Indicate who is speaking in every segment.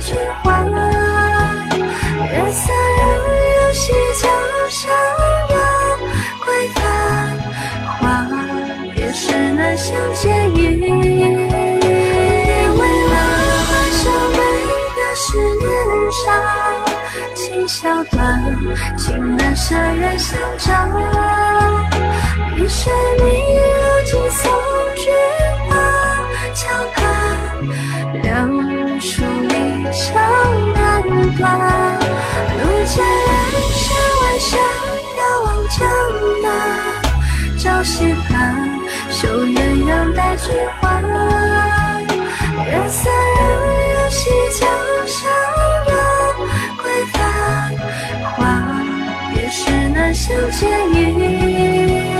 Speaker 1: 春花，月色仍有江旧伤归。桂花，也是难相见意。夜未了，花羞美，那十年少。情笑短，情难舍，人相照。一雪迷如，锦瑟。山山万重，遥望江南。朝夕盼，绣鸳鸯，待君还。月色染染西江山，柳归发花，别时难相见意。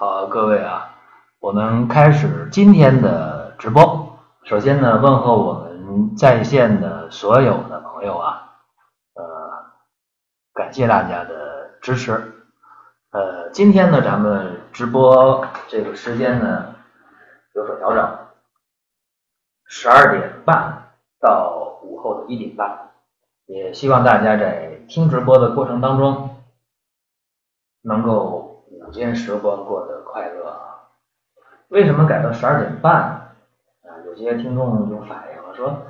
Speaker 2: 好各位啊我们开始今天的直播。首先呢问候我们在线的所有的朋友啊呃感谢大家的支持。呃今天呢咱们直播这个时间呢有所调整十二点半到午后的一点半。也希望大家在听直播的过程当中能够午间时光过得快乐。为什么改到十二点半？啊，有些听众就反映了说，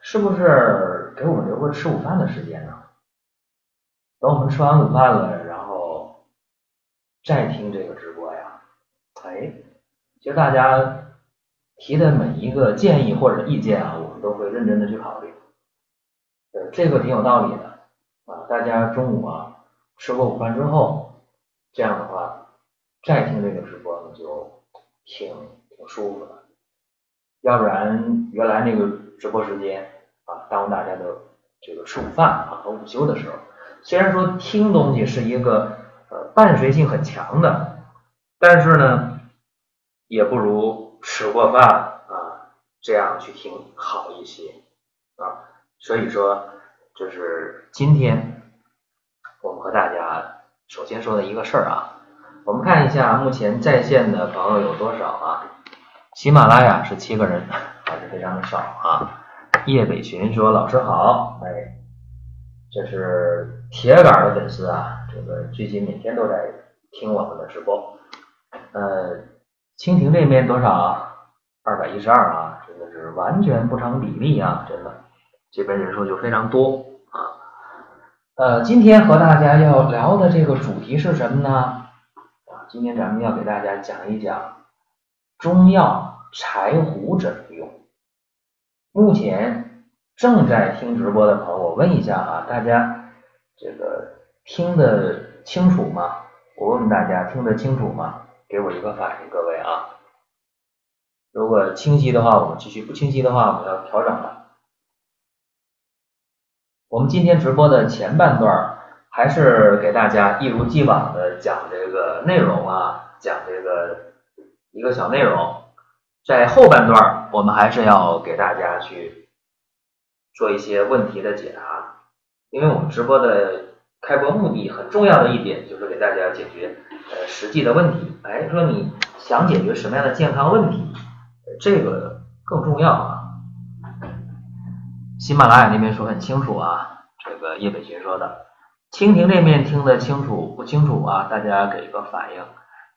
Speaker 2: 是不是给我们留个吃午饭的时间呢？等我们吃完午饭了，然后再听这个直播呀？哎，其实大家提的每一个建议或者意见啊，我们都会认真的去考虑。呃，这个挺有道理的啊。大家中午啊吃过午饭之后，这样的话再听这个直播呢，就挺挺舒服的。要不然原来那个直播时间啊，耽误大家的这个吃午饭啊和午休的时候。虽然说听东西是一个呃伴随性很强的，但是呢，也不如吃过饭啊这样去听好一些啊。所以说，就是今天我们和大家首先说的一个事儿啊，我们看一下目前在线的朋友有多少啊？喜马拉雅是七个人，还是非常的少啊。叶北群说：“老师好，哎。”这是铁杆的粉丝啊，这个最近每天都在听我们的直播。呃，蜻蜓这边多少？二百一十二啊，真的是完全不成比例啊，真的，这边人数就非常多。呃，今天和大家要聊的这个主题是什么呢？啊，今天咱们要给大家讲一讲中药柴胡怎么用。目前。正在听直播的朋友，我问一下啊，大家这个听得清楚吗？我问问大家，听得清楚吗？给我一个反应，各位啊。如果清晰的话，我们继续；不清晰的话，我们要调整了。我们今天直播的前半段还是给大家一如既往的讲这个内容啊，讲这个一个小内容。在后半段，我们还是要给大家去。做一些问题的解答，因为我们直播的开播目的很重要的一点就是给大家解决呃实际的问题。哎，说你想解决什么样的健康问题，这个更重要。喜马拉雅那边说很清楚啊，这个叶北群说的，蜻蜓这边听得清楚不清楚啊？大家给一个反应。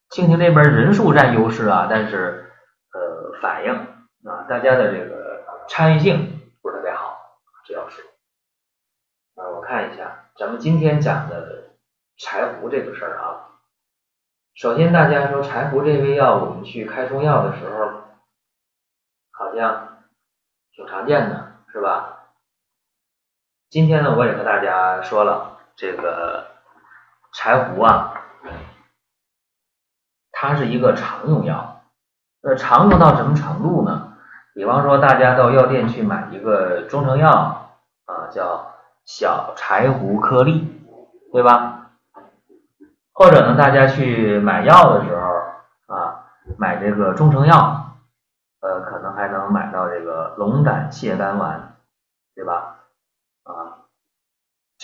Speaker 2: 蜻蜓这边人数占优势啊，但是呃反应啊，大家的这个参与性不是特别好。这要是，啊，我看一下，咱们今天讲的柴胡这个事儿啊。首先，大家说柴胡这味药，我们去开中药的时候，好像挺常见的，是吧？今天呢，我也和大家说了，这个柴胡啊，它是一个常用药，那常用到什么程度呢？比方说，大家到药店去买一个中成药啊，叫小柴胡颗粒，对吧？或者呢，大家去买药的时候啊，买这个中成药，呃，可能还能买到这个龙胆泻肝丸，对吧？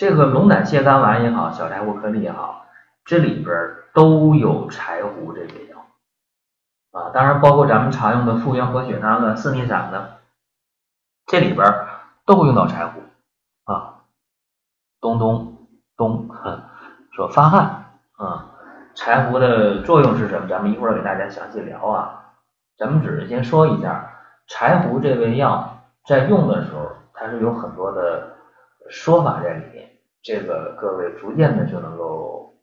Speaker 2: 这个龙胆泻肝丸也好，小柴胡颗粒也好，这里边都有柴胡这味药。啊，当然包括咱们常用的复原活血汤的、四逆散的，这里边都会用到柴胡啊。东东东说发汗啊，柴胡的作用是什么？咱们一会儿给大家详细聊啊。咱们只是先说一下，柴胡这味药在用的时候，它是有很多的说法在里面。这个各位逐渐的就能够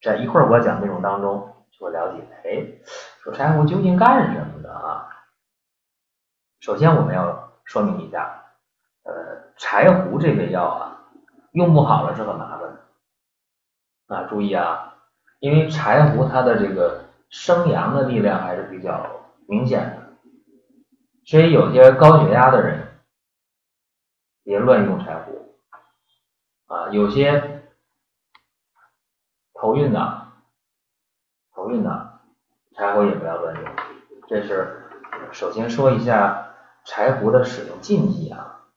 Speaker 2: 在一会儿我讲内容当中。我了解，哎，说柴胡究竟干什么的啊？首先我们要说明一下，呃，柴胡这味药啊，用不好了是很麻烦的啊。注意啊，因为柴胡它的这个生阳的力量还是比较明显的，所以有些高血压的人别乱用柴胡啊，有些头晕的。头晕的柴胡也不要乱用，这是首先说一下柴胡的使用禁忌啊。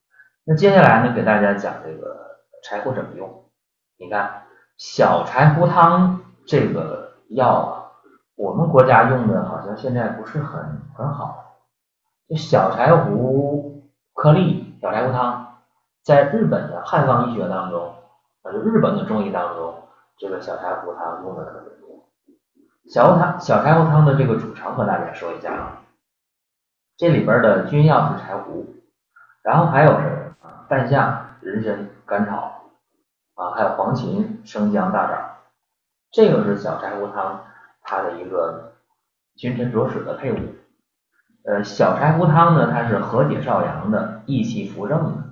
Speaker 2: 那接下来呢，给大家讲这个柴胡怎么用。你看小柴胡汤这个药啊，我们国家用的好像现在不是很很好。这小柴胡颗粒、小柴胡汤，在日本的汉方医学当中，啊，就日本的中医当中，这个小柴胡汤用的特别多。小汤小柴胡汤的这个组成和大家说一下啊，这里边的君药是柴胡，然后还有是半夏、人参、甘草啊，还有黄芩、生姜、大枣，这个是小柴胡汤它的一个君臣佐使的配伍。呃，小柴胡汤呢，它是和解少阳的，益气扶正的，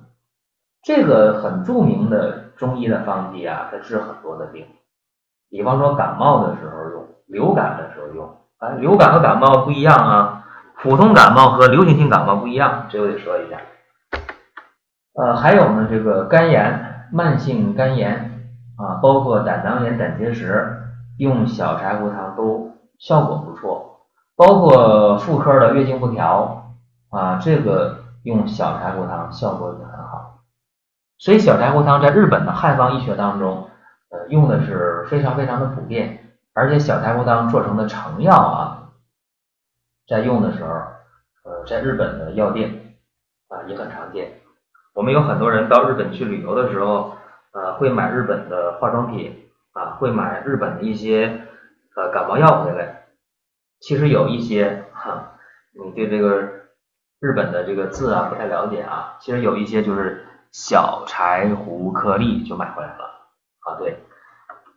Speaker 2: 这个很著名的中医的方剂啊，它治很多的病，比方说感冒的时候用，流感的时候用，啊，流感和感冒不一样啊，普通感冒和流行性感冒不一样，这我得说一下。呃，还有呢，这个肝炎，慢性肝炎啊，包括胆囊炎、胆结石，用小柴胡汤都效果不错。包括妇科的月经不调啊，这个用小柴胡汤效果也很好。所以小柴胡汤在日本的汉方医学当中，呃，用的是非常非常的普遍。而且小柴胡汤做成的成药啊，在用的时候，呃，在日本的药店啊也很常见。我们有很多人到日本去旅游的时候，呃，会买日本的化妆品啊，会买日本的一些呃感冒药回来。其实有一些哈，你对这个日本的这个字啊不太了解啊。其实有一些就是小柴胡颗粒就买回来了啊。对，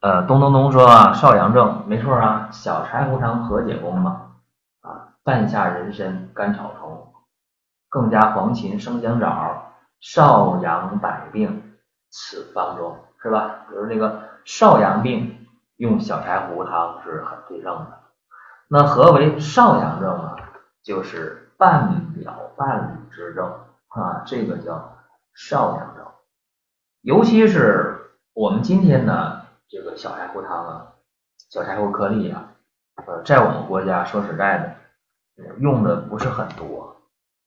Speaker 2: 呃，东东东说啊，少阳症没错啊，小柴胡汤和解功嘛啊，半夏、人参、甘草、虫，更加黄芩、生姜、枣，少阳百病此方中是吧？比如那个少阳病用小柴胡汤是很对症的。那何为少阳症呢？就是半表半里之症啊，这个叫少阳症。尤其是我们今天呢，这个小柴胡汤啊，小柴胡颗粒啊，呃，在我们国家说实在的，用的不是很多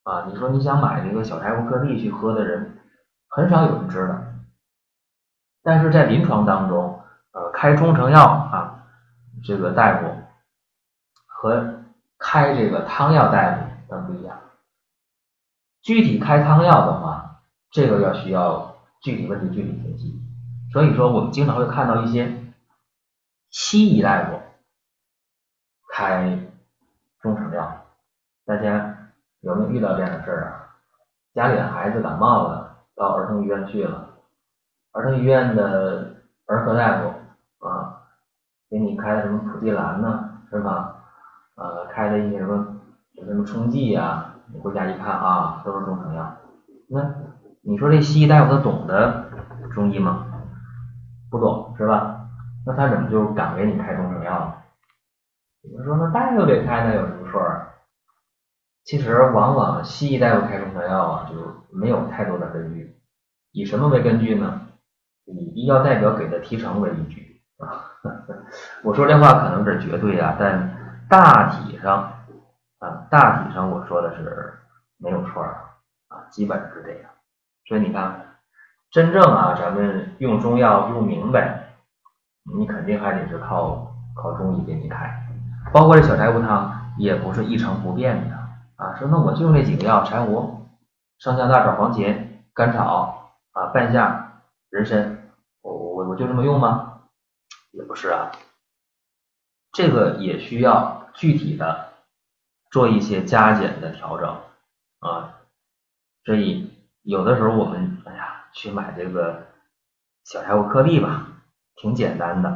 Speaker 2: 啊。你说你想买这个小柴胡颗粒去喝的人，很少有人知道。但是在临床当中，呃，开中成药啊，这个大夫。和开这个汤药大夫那不一样。具体开汤药的话，这个要需要具体问题具体分析。所以说，我们经常会看到一些西医大夫开中成药。大家有没有遇到这样的事儿啊？家里的孩子感冒了，到儿童医院去了，儿童医院的儿科大夫啊，给你开的什么普地蓝呢，是吧？呃，开的一些什么什么冲剂呀，你回家一看啊，都是中成药。那你说这西医大夫他懂得中医吗？不懂是吧？那他怎么就敢给你开中成药呢？有人说那大夫给开那有什么错啊？其实往往西医大夫开中成药啊，就没有太多的根据。以什么为根据呢？以医药代表给的提成为依据啊。我说这话可能是绝对啊，但。大体上啊，大体上我说的是没有错啊，基本是这样。所以你看，真正啊，咱们用中药用明白，你肯定还得是靠靠中医给你开。包括这小柴胡汤也不是一成不变的啊。说那我就用这几个药：柴胡、生姜、大枣、黄芩、甘草啊、半夏、人参，我我我就这么用吗？也不是啊，这个也需要。具体的做一些加减的调整啊，所以有的时候我们哎呀去买这个小柴胡颗粒吧，挺简单的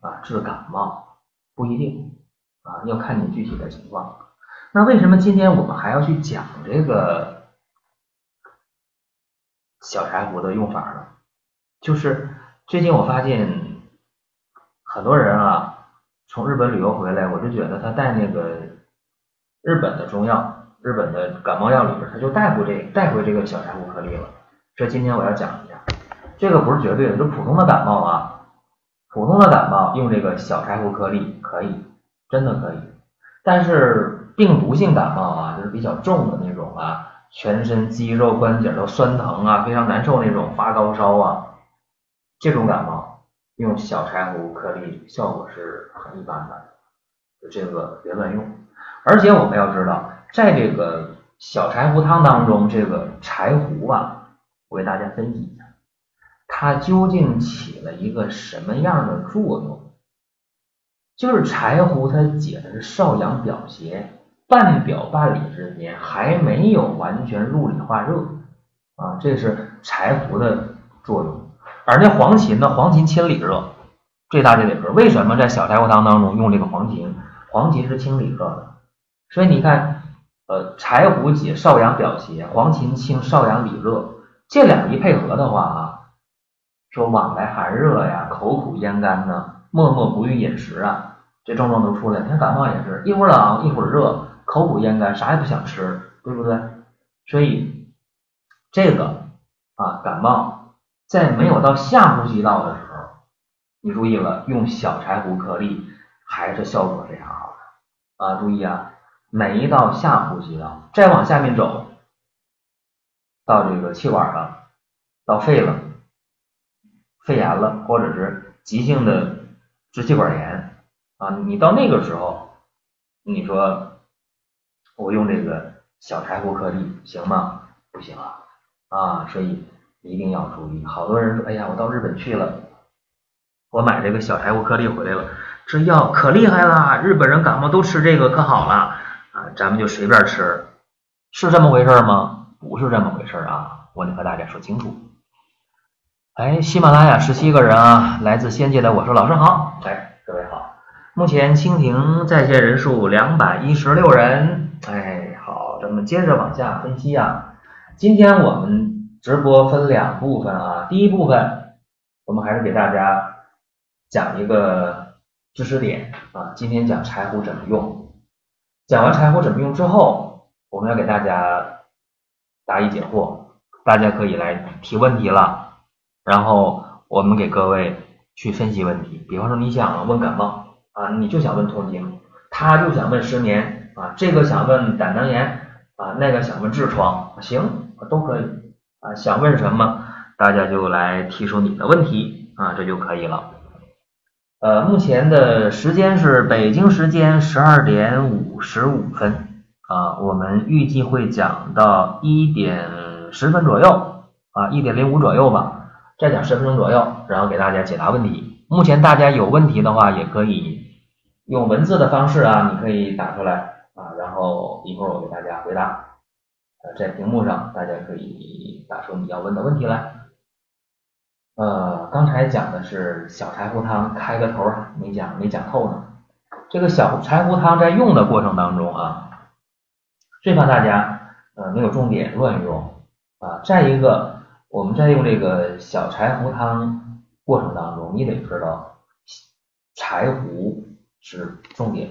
Speaker 2: 啊，治感冒不一定啊，要看你具体的情况。那为什么今天我们还要去讲这个小柴胡的用法呢？就是最近我发现很多人啊。从日本旅游回来，我就觉得他带那个日本的中药，日本的感冒药里边，他就带回这带回这个小柴胡颗粒了。这今天我要讲一下，这个不是绝对的，就普通的感冒啊，普通的感冒用这个小柴胡颗粒可以，真的可以。但是病毒性感冒啊，就是比较重的那种啊，全身肌肉关节都酸疼啊，非常难受那种，发高烧啊，这种感冒用小柴胡颗粒效果是很一般的，就这个别乱用。而且我们要知道，在这个小柴胡汤当中，这个柴胡啊，我给大家分析一下，它究竟起了一个什么样的作用？就是柴胡它解的是少阳表邪，半表半里之间还没有完全入里化热啊，这是柴胡的作用。而那黄芩呢？黄芩清里热，这大家得知道。为什么在小柴胡汤当中用这个黄芩？黄芩是清里热的，所以你看，呃，柴胡解少阳表邪，黄芩清少阳里热，这两一配合的话啊，说往来寒热呀，口苦咽干呢，默默不欲饮食啊。这症状都出来，你看感冒也是一会儿冷一会儿热，口苦咽干，啥也不想吃，对不对？所以这个啊，感冒在没有到下呼吸道的时候，你注意了，用小柴胡颗粒还是效果非常好的啊！注意啊，每一道下呼吸道，再往下面走，到这个气管了，到肺了，肺炎了，或者是急性的支气管炎。啊，你到那个时候，你说我用这个小柴胡颗粒行吗？不行啊，啊，所以一定要注意。好多人说，哎呀，我到日本去了，我买这个小柴胡颗粒回来了，这药可厉害了，日本人感冒都吃这个可好了，咱们就随便吃，是这么回事吗？不是这么回事啊，我得和大家说清楚。哎，喜马拉雅十七个人啊，来自仙界的我说老师好，哎，各位好。目前蜻蜓在线人数两百一十六人，哎，好，咱们接着往下分析啊。今天我们直播分两部分啊，第一部分我们还是给大家讲一个知识点啊。今天讲柴胡怎么用，讲完柴胡怎么用之后，我们要给大家答疑解惑，大家可以来提问题了，然后我们给各位去分析问题。比方说你想问感冒。啊，你就想问痛经，他就想问失眠啊，这个想问胆囊炎啊，那个想问痔疮，行，都可以啊，想问什么，大家就来提出你的问题啊，这就可以了。呃，目前的时间是北京时间十二点五十五分啊，我们预计会讲到一点十分左右啊，一点零五左右吧，再讲十分钟左右，然后给大家解答问题。目前大家有问题的话，也可以。用文字的方式啊，你可以打出来啊，然后一会儿我给大家回答。呃，在屏幕上大家可以打出你要问的问题来。呃，刚才讲的是小柴胡汤，开个头啊，没讲没讲透呢。这个小柴胡汤在用的过程当中啊，最怕大家呃没有重点乱用啊。再一个，我们在用这个小柴胡汤过程当中，你得知道柴胡。是重点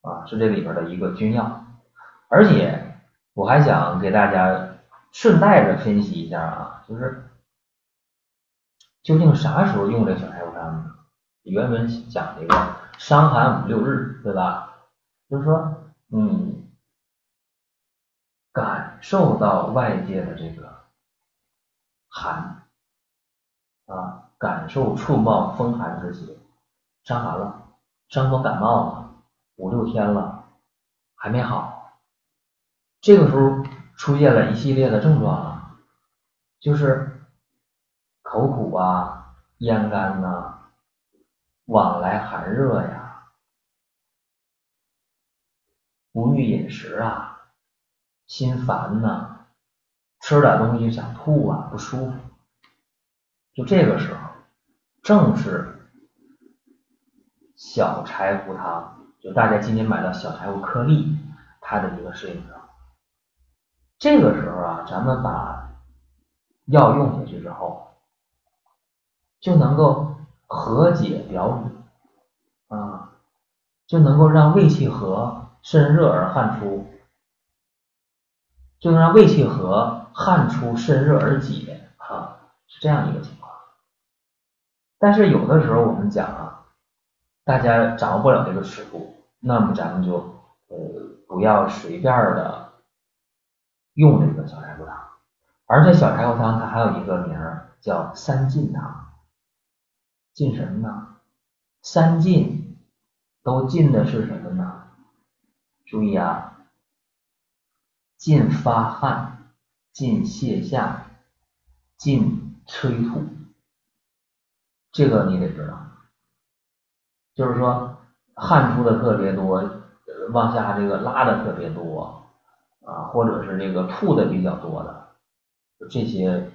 Speaker 2: 啊，是这里边的一个君药，而且我还想给大家顺带着分析一下啊，就是究竟啥时候用这小柴胡汤呢？原文讲这个伤寒五六日，对吧？就是说你感受到外界的这个寒啊，感受触冒风寒之邪，伤寒了。伤风感冒了五六天了，还没好，这个时候出现了一系列的症状啊，就是口苦啊、咽干呐、往来寒热呀、不欲饮食啊、心烦呐、吃点东西想吐啊、不舒服，就这个时候正是。小柴胡汤，就大家今天买到小柴胡颗粒，它的一个适应症。这个时候啊，咱们把药用下去之后，就能够和解表里啊，就能够让胃气和，肾热而汗出，就能让胃气和，汗出，肾热而解，哈，是这样一个情况。但是有的时候我们讲啊。大家掌握不了这个尺度，那么咱们就呃不要随便的用这个小柴胡汤。而且小柴胡汤它还有一个名儿叫三进汤禁什么呢？三禁都禁的是什么呢？注意啊，禁发汗，禁泻下，禁催吐。这个你得知道，就是说汗出的特别多，往下这个拉的特别多啊，或者是这个吐的比较多的，这些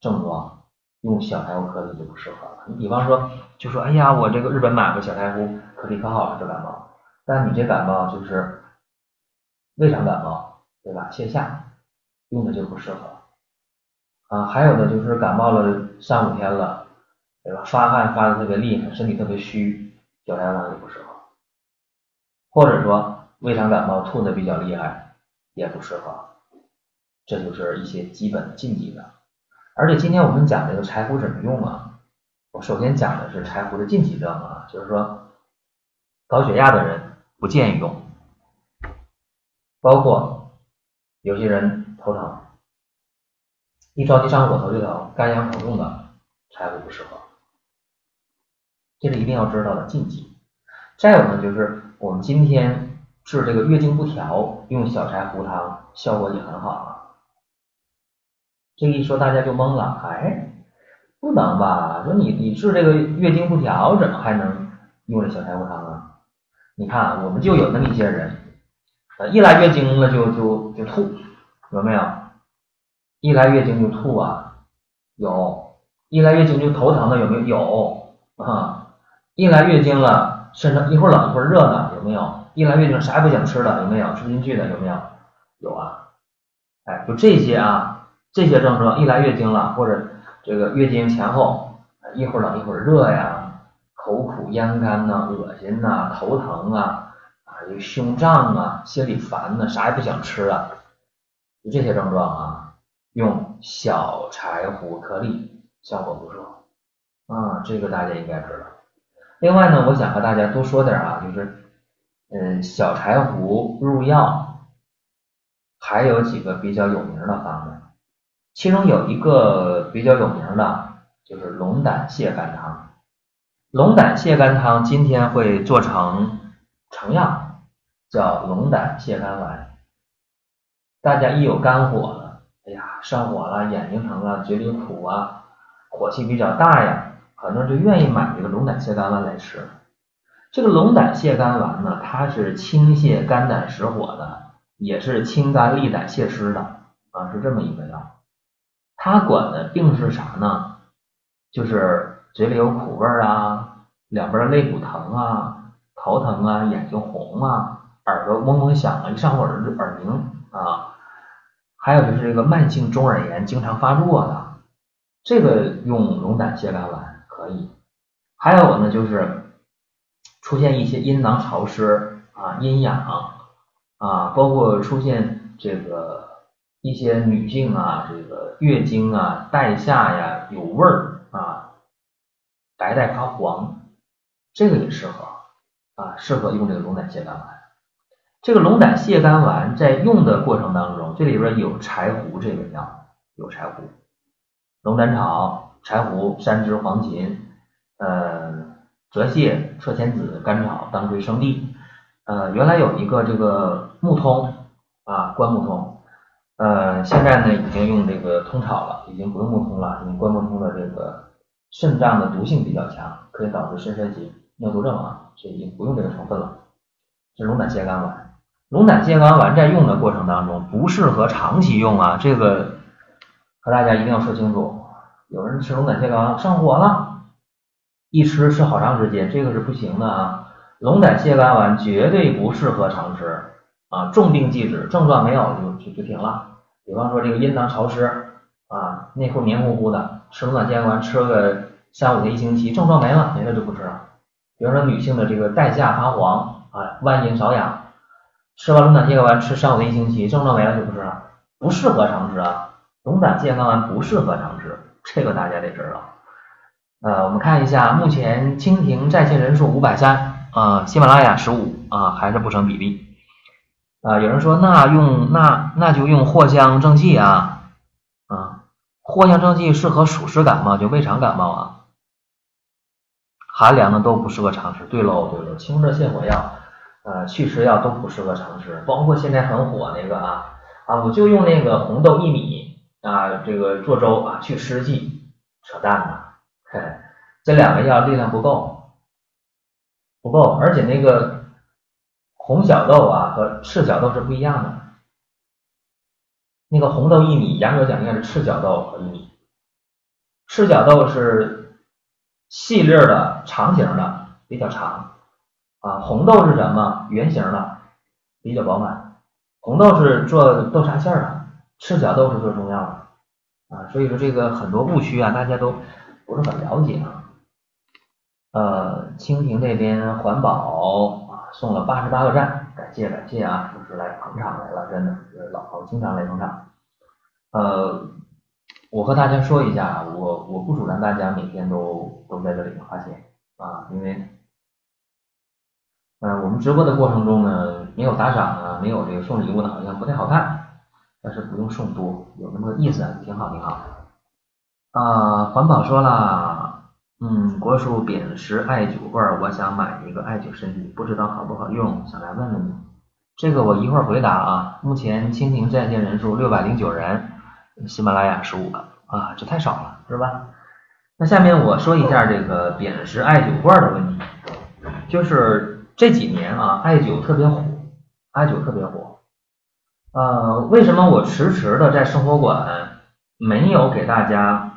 Speaker 2: 症状用小柴胡颗粒就不适合了。你比方说，就说哎呀，我这个日本买个小柴胡颗粒可好了这感冒，但你这感冒就是胃肠感冒，对吧？泻下用的就不适合啊。还有的就是感冒了三五天了。对吧？发汗发的特别厉害，身体特别虚，小柴胡也不适合。或者说胃肠感冒吐的比较厉害，也不适合。这就是一些基本禁忌的。而且今天我们讲这个柴胡怎么用啊？我首先讲的是柴胡的禁忌症啊，就是说高血压的人不建议用，包括有些人头疼，一着急上火头就疼，肝阳头重的柴胡不适合。这是一定要知道的禁忌。再有呢，就是我们今天治这个月经不调，用小柴胡汤效果也很好啊。这一说大家就懵了，哎，不能吧？说你你治这个月经不调，怎么还能用这小柴胡汤啊？你看，我们就有那么一些人，呃，一来月经了就就就吐，有没有？一来月经就吐啊，有；一来月经就头疼的有没有？有啊。一来月经了，身上一会儿冷一会儿热的，有没有？一来月经啥也不想吃的，有没有？吃不进去的，有没有？有啊，哎，就这些啊，这些症状，一来月经了，或者这个月经前后，一会儿冷一会儿热呀，口苦咽干呐，恶心呐，头疼啊，啊，有胸胀啊，心里烦呐，啥也不想吃啊，就这些症状啊，用小柴胡颗粒效果不错啊，这个大家应该知道。另外呢，我想和大家多说点啊，就是，嗯，小柴胡入药还有几个比较有名的方子，其中有一个比较有名的，就是龙胆泻肝汤。龙胆泻肝汤今天会做成成样，叫龙胆泻肝丸。大家一有肝火了，哎呀，上火了，眼睛疼啊，嘴里苦啊，火气比较大呀。很多人就愿意买这个龙胆泻肝丸来吃。这个龙胆泻肝丸呢，它是清泻肝胆实火的，也是清肝利胆泻湿的啊，是这么一个药。它管的病是啥呢？就是嘴里有苦味啊，两边肋骨疼啊，头疼啊，眼睛红啊，耳朵嗡嗡响啊，一上火耳耳鸣啊，还有就是这个慢性中耳炎经常发作的，这个用龙胆泻肝丸。可以，还有呢，就是出现一些阴囊潮湿啊、阴痒啊，包括出现这个一些女性啊，这个月经啊、带下呀有味儿啊、白带发黄，这个也适合啊，适合用这个龙胆泻肝丸。这个龙胆泻肝丸在用的过程当中，这里边有柴胡这个药，有柴胡、龙胆草。柴胡、山栀、黄芩、呃、泽泻、车前子、甘草、当归、生地。呃，原来有一个这个木通啊，关木通。呃，现在呢已经用这个通草了，已经不用木通了，因为关木通的这个肾脏的毒性比较强，可以导致肾衰竭、尿毒症啊，所以已经不用这个成分了。是龙胆泻肝丸。龙胆泻肝丸在用的过程当中不适合长期用啊，这个和大家一定要说清楚。有人吃龙胆泻肝丸上火了，一吃吃好长时间，这个是不行的啊！龙胆泻肝丸绝对不适合常吃啊，重病忌止，症状没有就就就停了。比方说这个阴囊潮湿啊，内裤黏糊糊的，吃龙胆泻肝丸吃个三五天一星期，症状没了，没了就不吃了。比方说女性的这个带下发黄啊，外阴瘙痒，吃完龙胆泻肝丸吃三五天一星期，症状没了就不吃了，不适合常吃啊！龙胆泻肝丸不适合常吃。这个大家得知道，呃，我们看一下，目前蜻蜓在线人数五百三啊，喜马拉雅十五啊，还是不成比例啊。有人说那用那那就用藿香正气啊啊，藿香正气适合暑湿感冒，就胃肠感冒啊。寒凉的都不适合常吃。对喽对喽，清热泻火药、呃祛湿药都不适合常吃，包括现在很火那个啊啊，我就用那个红豆薏米啊这个做粥啊去湿气，扯淡呐！嘿，这两个药力量不够，不够，而且那个红小豆啊和赤小豆是不一样的。那个红豆薏米，严格讲应该是赤小豆和薏米。赤小豆是细粒的、长形的，比较长啊。红豆是什么？圆形的，比较饱满。红豆是做豆沙馅的，赤小豆是做中药的啊。所以说这个很多误区啊，大家都不是很了解啊。呃，蜻蜓那边环保送了八十八个赞，感谢感谢啊，就是来捧场来了，真的是老头经常来捧场。呃，我和大家说一下啊，我我不主张大家每天都都在这里面花钱啊，因为，嗯，我们直播的过程中呢，没有打赏啊，没有这个送礼物呢，好像不太好看，但是不用送多，有那么个意思，挺好挺好。啊，环保说了。嗯，国叔砭石艾灸罐，我想买一个艾灸身体，不知道好不好用，想来问问你。这个我一会儿回答啊。目前蜻蜓在线人数六百零九人，喜马拉雅十五个啊，这太少了，是吧？那下面我说一下这个砭石艾灸罐的问题，就是这几年啊，艾灸特别火，艾灸特别火。呃，为什么我迟迟的在生活馆没有给大家，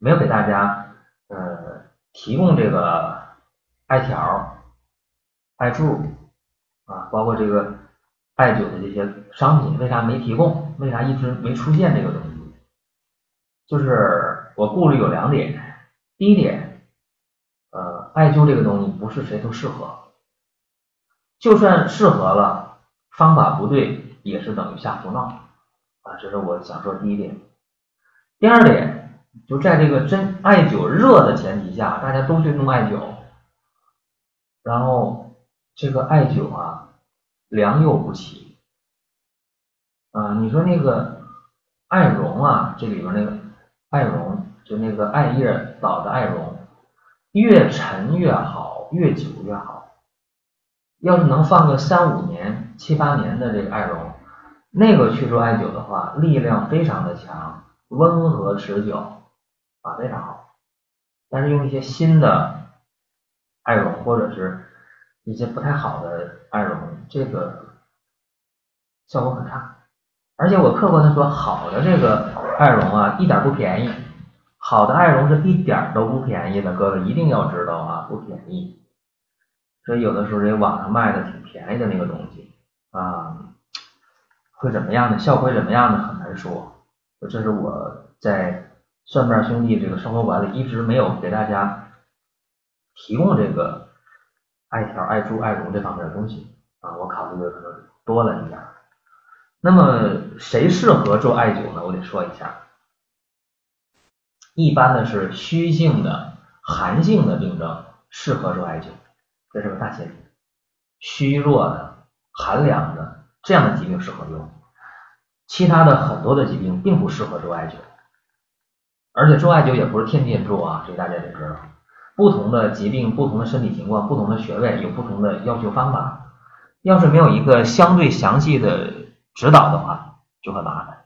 Speaker 2: 没有给大家？提供这个艾条、艾柱啊，包括这个艾灸的这些商品，为啥没提供？为啥一直没出现这个东西？就是我顾虑有两点。第一点，呃，艾灸这个东西不是谁都适合，就算适合了，方法不对也是等于瞎胡闹啊，这是我想说第一点。第二点。就在这个针艾灸热的前提下，大家都去弄艾灸，然后这个艾灸啊良莠不齐啊，你说那个艾绒啊，这里边那个艾绒，就那个艾叶捣的艾绒，越陈越好，越久越好。要是能放个三五年、七八年的这个艾绒，那个去做艾灸的话，力量非常的强，温和持久。啊，非常好，但是用一些新的艾绒或者是一些不太好的艾绒，这个效果很差。而且我客观的说，好的这个艾绒啊，一点不便宜。好的艾绒是一点都不便宜的，各位一定要知道啊，不便宜。所以有的时候这网上卖的挺便宜的那个东西啊，会怎么样呢？效果会怎么样呢？很难说。这是我在。蒜瓣兄弟这个生活馆里一直没有给大家提供这个艾条、艾柱、艾绒这方面的东西啊，我考虑的可能多了一点。那么谁适合做艾灸呢？我得说一下，一般的是虚性的、寒性的病症适合做艾灸，这是个大前提。虚弱的、寒凉的这样的疾病适合用，其他的很多的疾病并不适合做艾灸。而且做艾灸也不是天天做啊，这大家得知道。不同的疾病、不同的身体情况、不同的穴位有不同的要求方法。要是没有一个相对详细的指导的话，就很麻烦。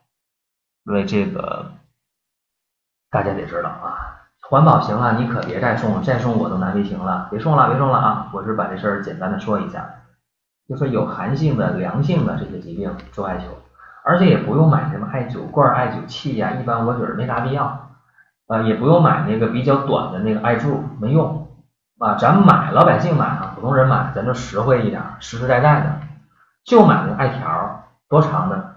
Speaker 2: 因为这个大家得知道啊。环保行了，你可别再送，再送我都难为情了。别送了，别送了啊！我是把这事儿简单的说一下，就说有寒性的、凉性的这些疾病做艾灸，而且也不用买什么艾灸罐、艾灸器呀，一般我觉得没啥必要。啊，也不用买那个比较短的那个艾柱，没用啊。咱买老百姓买啊，普通人买，咱就实惠一点，实实在在的，就买那个艾条，多长的？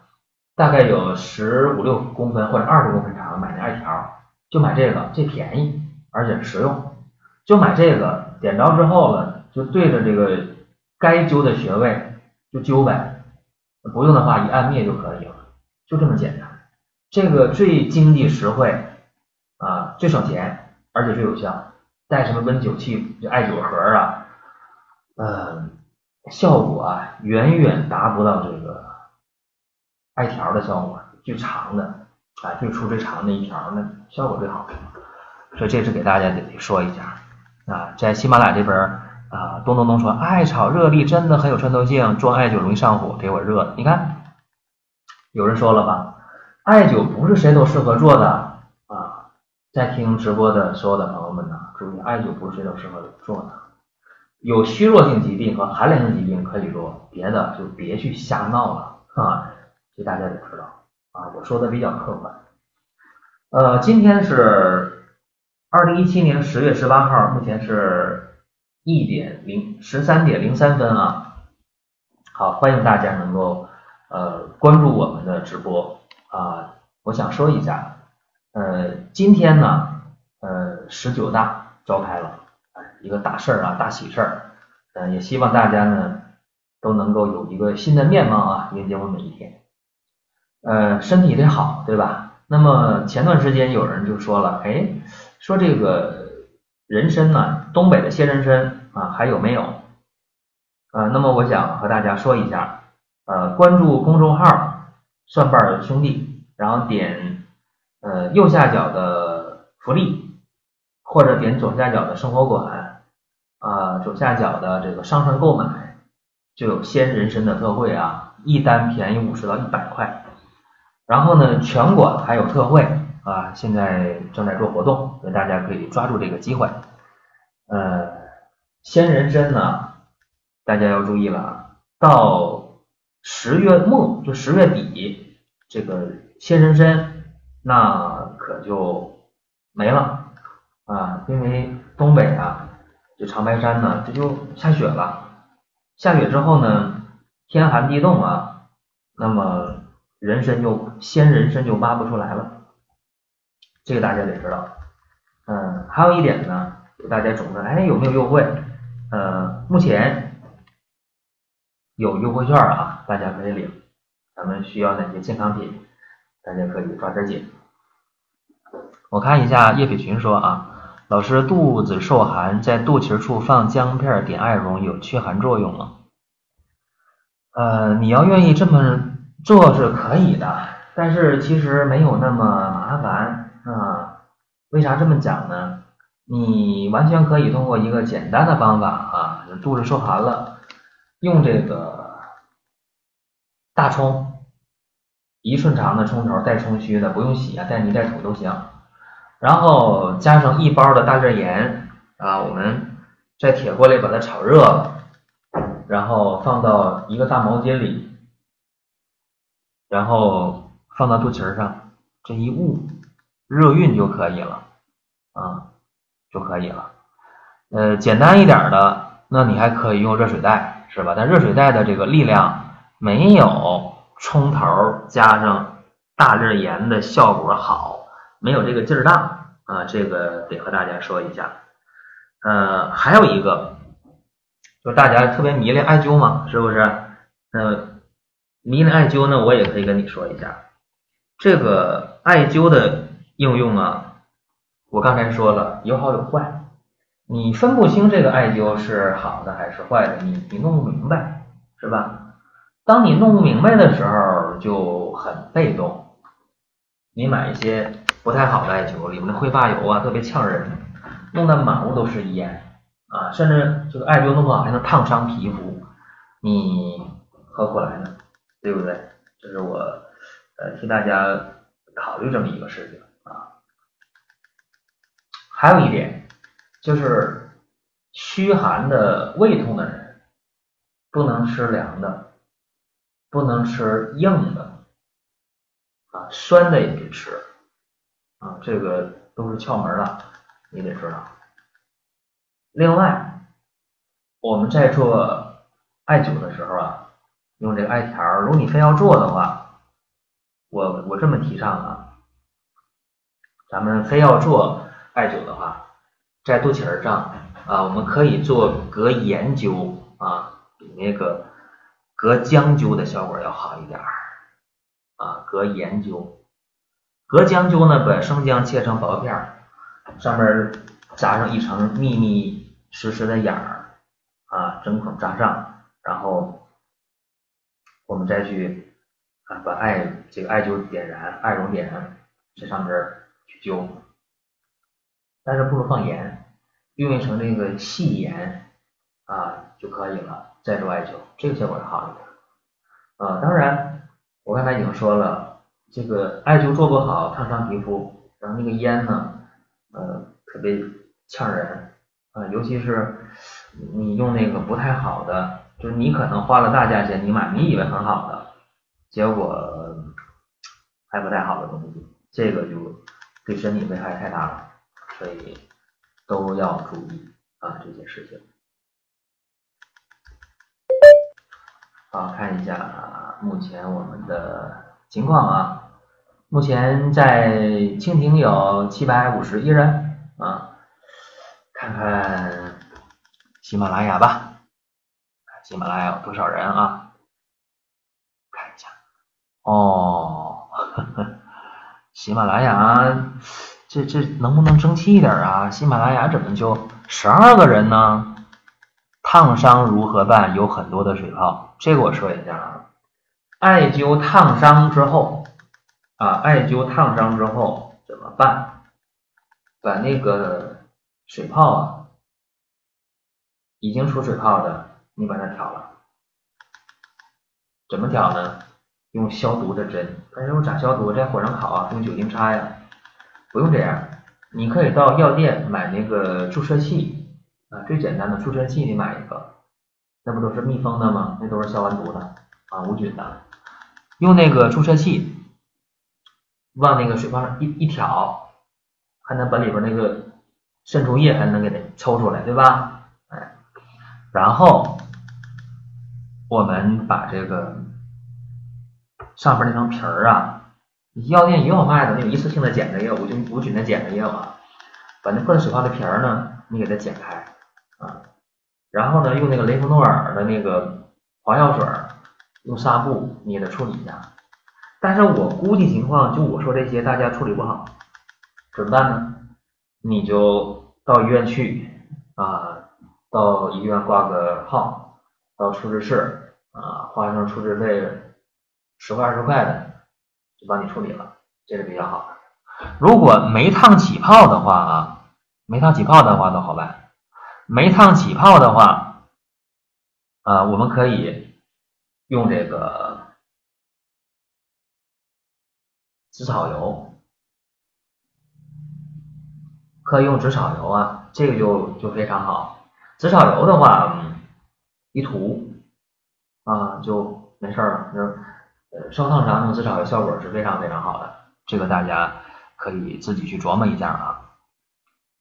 Speaker 2: 大概有十五六公分或者二十公分长，买那艾条，就买这个，这便宜而且实用，就买这个，点着之后了，就对着这个该灸的穴位就灸呗，不用的话一按灭就可以了，就这么简单，这个最经济实惠。最省钱，而且最有效，带什么温灸器、就艾灸盒啊，嗯，效果啊远远达不到这个艾条的效果，最长的啊，最粗最长的一条，那效果最好，所以这是给大家得说一下。啊，在喜马拉雅这边啊，咚咚咚说艾草热力真的很有穿透性，装艾灸容易上火，给我热的。你看，有人说了吧，艾灸不是谁都适合做的。在听直播的所有的朋友们呢，注意，艾灸不是谁都适合做的，有虚弱性疾病和寒凉性疾病可以做，别的就别去瞎闹了啊。这大家得知道啊，我说的比较客观。呃，今天是二零一七年十月十八号，目前是一点零十三点零三分啊。好，欢迎大家能够呃关注我们的直播啊。我想说一下，呃，今天呢，呃，十九大召开了，一个大事儿啊，大喜事儿。呃，也希望大家呢都能够有一个新的面貌啊，迎接我每一天。呃，身体得好，对吧？那么前段时间有人就说了，哎，说这个人参呢，东北的鲜人参啊，还有没有？呃，那么我想和大家说一下，呃，关注公众号“蒜瓣兄弟”，然后点呃右下角的福利，或者点左下角的生活馆，啊，左下角的这个商城购买，就有鲜人参的特惠啊，一单便宜五十到一百块。然后呢，全馆还有特惠啊，现在正在做活动，所以大家可以抓住这个机会。呃，鲜人参呢，大家要注意了啊，到十月末就十月底，这个鲜人参那可就没了啊，因为东北啊，这长白山呢，这就下雪了，下雪之后呢，天寒地冻啊，那么。人参就鲜人参就挖不出来了，这个大家得知道。嗯，还有一点呢，大家总问，哎，有没有优惠？呃，目前有优惠券啊，大家可以领。咱们需要哪些健康品？大家可以抓点紧。我看一下叶北群说啊，老师肚子受寒，在肚脐处放姜片点艾绒有驱寒作用吗？呃，你要愿意这么。做是可以的，但是其实没有那么麻烦啊。为啥这么讲呢？你完全可以通过一个简单的方法啊，肚子受寒了，用这个大葱，一寸长的葱头带葱须的，不用洗啊，带泥带土都行。然后加上一包的大粒盐啊，我们在铁锅里把它炒热了，然后放到一个大毛巾里。然后放到肚脐上，这一捂，热熨就可以了啊，就可以了。呃，简单一点的，那你还可以用热水袋，是吧？但热水袋的这个力量没有葱头加上大粒盐的效果好，没有这个劲儿大啊。这个得和大家说一下。呃，还有一个，就大家特别迷恋艾灸嘛，是不是？呃。迷恋艾灸呢，我也可以跟你说一下，这个艾灸的应用啊，我刚才说了有好有坏，你分不清这个艾灸是好的还是坏的，你你弄不明白是吧？当你弄不明白的时候就很被动，你买一些不太好的艾灸，里面的挥发油啊特别呛人，弄得满屋都是烟啊，甚至这个艾灸弄不好还能烫伤皮肤，你何苦来呢？对不对？这是我呃替大家考虑这么一个事情啊。还有一点就是虚寒的、胃痛的人不能吃凉的，不能吃硬的啊，酸的也别吃啊，这个都是窍门了，你得知道。另外，我们在做艾灸的时候啊。用这个艾条，如果你非要做的话，我我这么提倡啊，咱们非要做艾灸的话，在肚脐上啊，我们可以做隔盐灸啊，比那个隔姜灸的效果要好一点啊，隔盐灸，隔姜灸呢，把生姜切成薄片，上面扎上一层密密实实的眼儿啊，针孔扎上，然后。我们再去啊，把艾这个艾灸点燃，艾绒点燃，在上面去灸，但是不如放盐，用一层这个细盐啊就可以了，再做艾灸，这个效果是好一点。啊，当然我刚才已经说了，这个艾灸做不好，烫伤皮肤，然后那个烟呢，呃，特别呛人啊，尤其是你用那个不太好的，就是你可能花了大价钱你买，你以为很好的，结果还不太好的东西，这个就对身体危害太大了，所以都要注意啊这些事情。好，看一下目前我们的情况啊。目前在蜻蜓有七百五十一人啊，看看喜马拉雅吧，喜马拉雅有多少人啊？看一下，哦，呵 呵喜马拉雅这这能不能争气一点啊？喜马拉雅怎么就十二个人呢？烫伤如何办？有很多的水泡，这个我说一下啊。艾灸烫伤之后啊，艾灸烫伤之后怎么办？把那个水泡啊，已经出水泡的，你把它挑了。怎么挑呢？用消毒的针。但是用咋消毒？在火上烤啊？用酒精擦呀？不用这样，你可以到药店买那个注射器。啊，最简单的注射器你买一个，那不都是密封的吗？那都是消完毒的啊，无菌的。用那个注射器往那个水泡上一一挑，还能把里边那个渗出液还能给它抽出来，对吧？哎，然后我们把这个上边那层皮儿啊，药店也有卖的，那种一次性的剪子也有，无菌无菌的剪子也有啊。把那破水泡的皮儿呢，你给它剪开。然后呢，用那个雷佛诺尔的那个黄药水，用纱布你给它处理一下。但是我估计情况，就我说这些，大家处理不好，怎么办呢？你就到医院去啊，到医院挂个号，到处置室啊，花上处置费十块二十块的，就帮你处理了，这是比较好的。如果没烫起泡的话啊，没烫起泡的话，都好办。没烫起泡的话，啊，我们可以用这个紫草油，可以用紫草油啊，这个就就非常好。紫草油的话，一涂啊就没事了。就呃烧烫伤用紫草油效果是非常非常好的，这个大家可以自己去琢磨一下啊。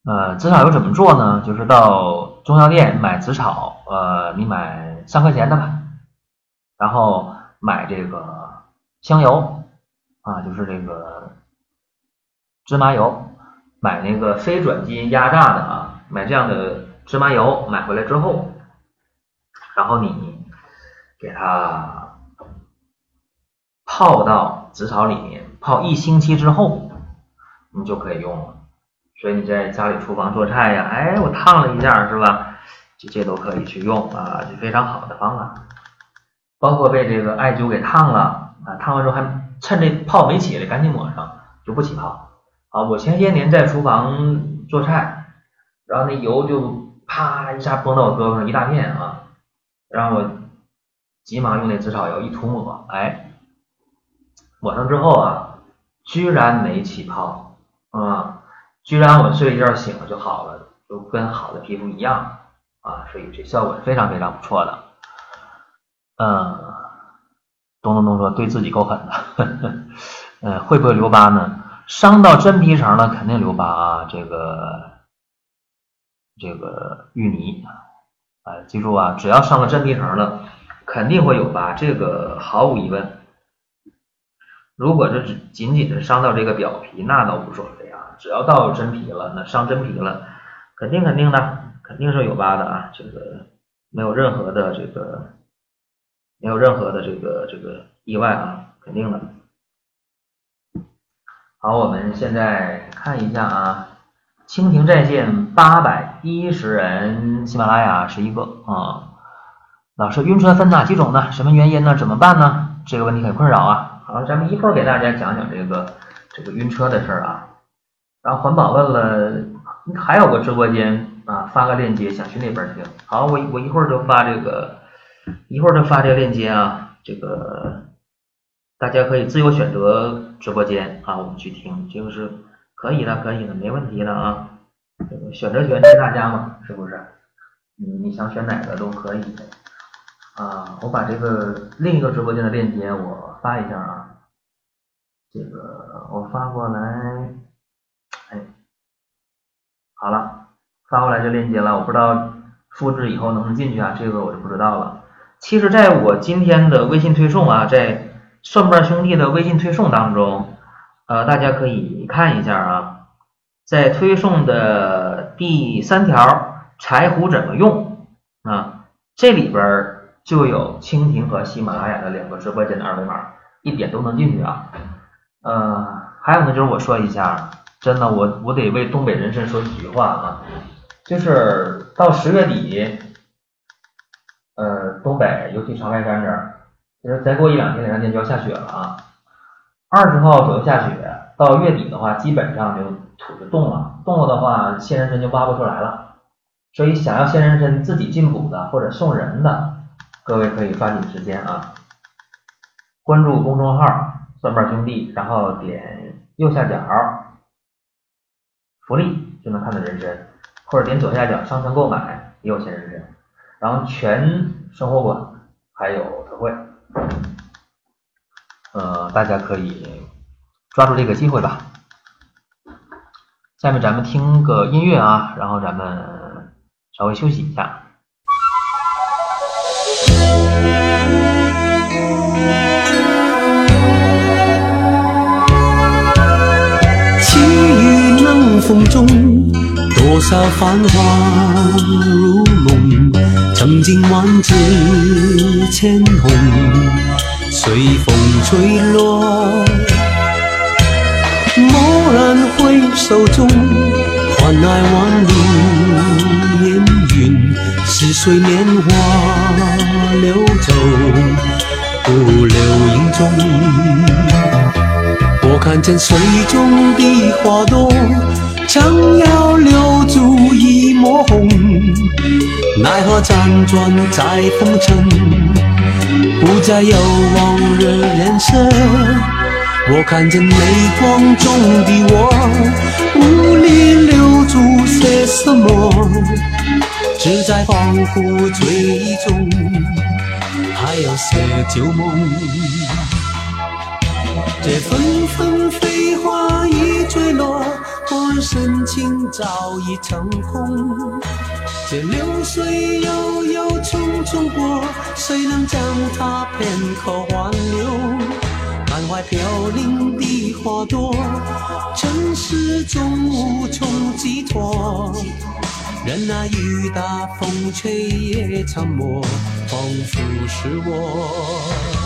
Speaker 2: 呃，紫草油怎么做呢？就是到中药店买紫草，呃，你买三块钱的吧，然后买这个香油啊，就是这个芝麻油，买那个非转基因压榨的啊，买这样的芝麻油，买回来之后，然后你给它泡到紫草里面，泡一星期之后，你就可以用了。所以你在家里厨房做菜呀，哎，我烫了一下是吧？这这都可以去用啊，就非常好的方法。包括被这个艾灸给烫了啊，烫完之后还趁这泡没起来，赶紧抹上，就不起泡。啊，我前些年在厨房做菜，然后那油就啪一下崩到我胳膊上一大片啊，然后我急忙用那紫草油一涂抹，哎，抹上之后啊，居然没起泡啊。居然我睡一觉醒了就好了，就跟好的皮肤一样啊，所以这效果是非常非常不错的。嗯，咚咚咚说对自己够狠的，嗯，会不会留疤呢？伤到真皮层了肯定留疤啊，这个这个淤泥啊，记住啊，只要伤了真皮层了，肯定会有疤，这个毫无疑问。如果这只仅仅是伤到这个表皮，那倒无所谓。只要到真皮了，那伤真皮了，肯定肯定的，肯定是有疤的啊！这个没有任何的这个，没有任何的这个这个意外啊，肯定的。好，我们现在看一下啊，蜻蜓在线八百一十人，喜马拉雅十一个啊。老师，晕车分哪几种呢？什么原因呢？怎么办呢？这个问题很困扰啊。好，咱们一会儿给大家讲讲这个这个晕车的事儿啊。然后环保问了，还有个直播间啊，发个链接，想去那边听。好，我我一会儿就发这个，一会儿就发这个链接啊，这个大家可以自由选择直播间啊，我们去听，就是可以的，可以的，没问题的啊。选择权是大家嘛，是不是？你你想选哪个都可以啊。我把这个另一个直播间的链接我发一下啊，这个我发过来，好了。发过来这链接了，我不知道复制以后能不能进去啊？这个我就不知道了。其实，在我今天的微信推送啊，在蒜瓣兄弟的微信推送当中，呃，大家可以看一下啊，在推送的第三条“柴胡怎么用”啊，这里边就有蜻蜓和喜马拉雅的两个直播间的二维码，一点都能进去啊。呃，还有呢，就是我说一下，真的，我我得为东北人参说几句话啊。就是到十月底，呃，东北尤其长白山这儿，就是再过一两天、两三天就要下雪了啊。二十号左右下雪，到月底的话，基本上就土就冻了，冻了的话，鲜人参就挖不出来了。所以想要鲜人参自己进补的或者送人的，各位可以抓紧时间啊，关注公众号“蒜瓣兄弟”，然后点右下角福利就能看到人参。或者点左下角商城购买也有鲜人参，然后全生活馆还有特惠，呃，大家可以抓住这个机会吧。下面咱们听个音乐啊，然后咱们稍微休息一下。
Speaker 3: 风中。多少繁华如梦，曾经万紫千红，随风吹落。蓦然回首中，换来万里烟云，似水年华流走，不留影踪。我看见水中的花朵。想要留住一抹红，奈何辗转在风尘，不再有往日颜色。我看见泪光中的我，无力留住些什么，只在恍惚醉意中，还有些旧梦。这纷纷飞花已坠落。我深情早已成空，这流水悠悠匆匆过，谁能将它片刻挽留？满怀飘零的花朵，尘世中无从寄托。任那雨打风吹也沉默，仿佛是我。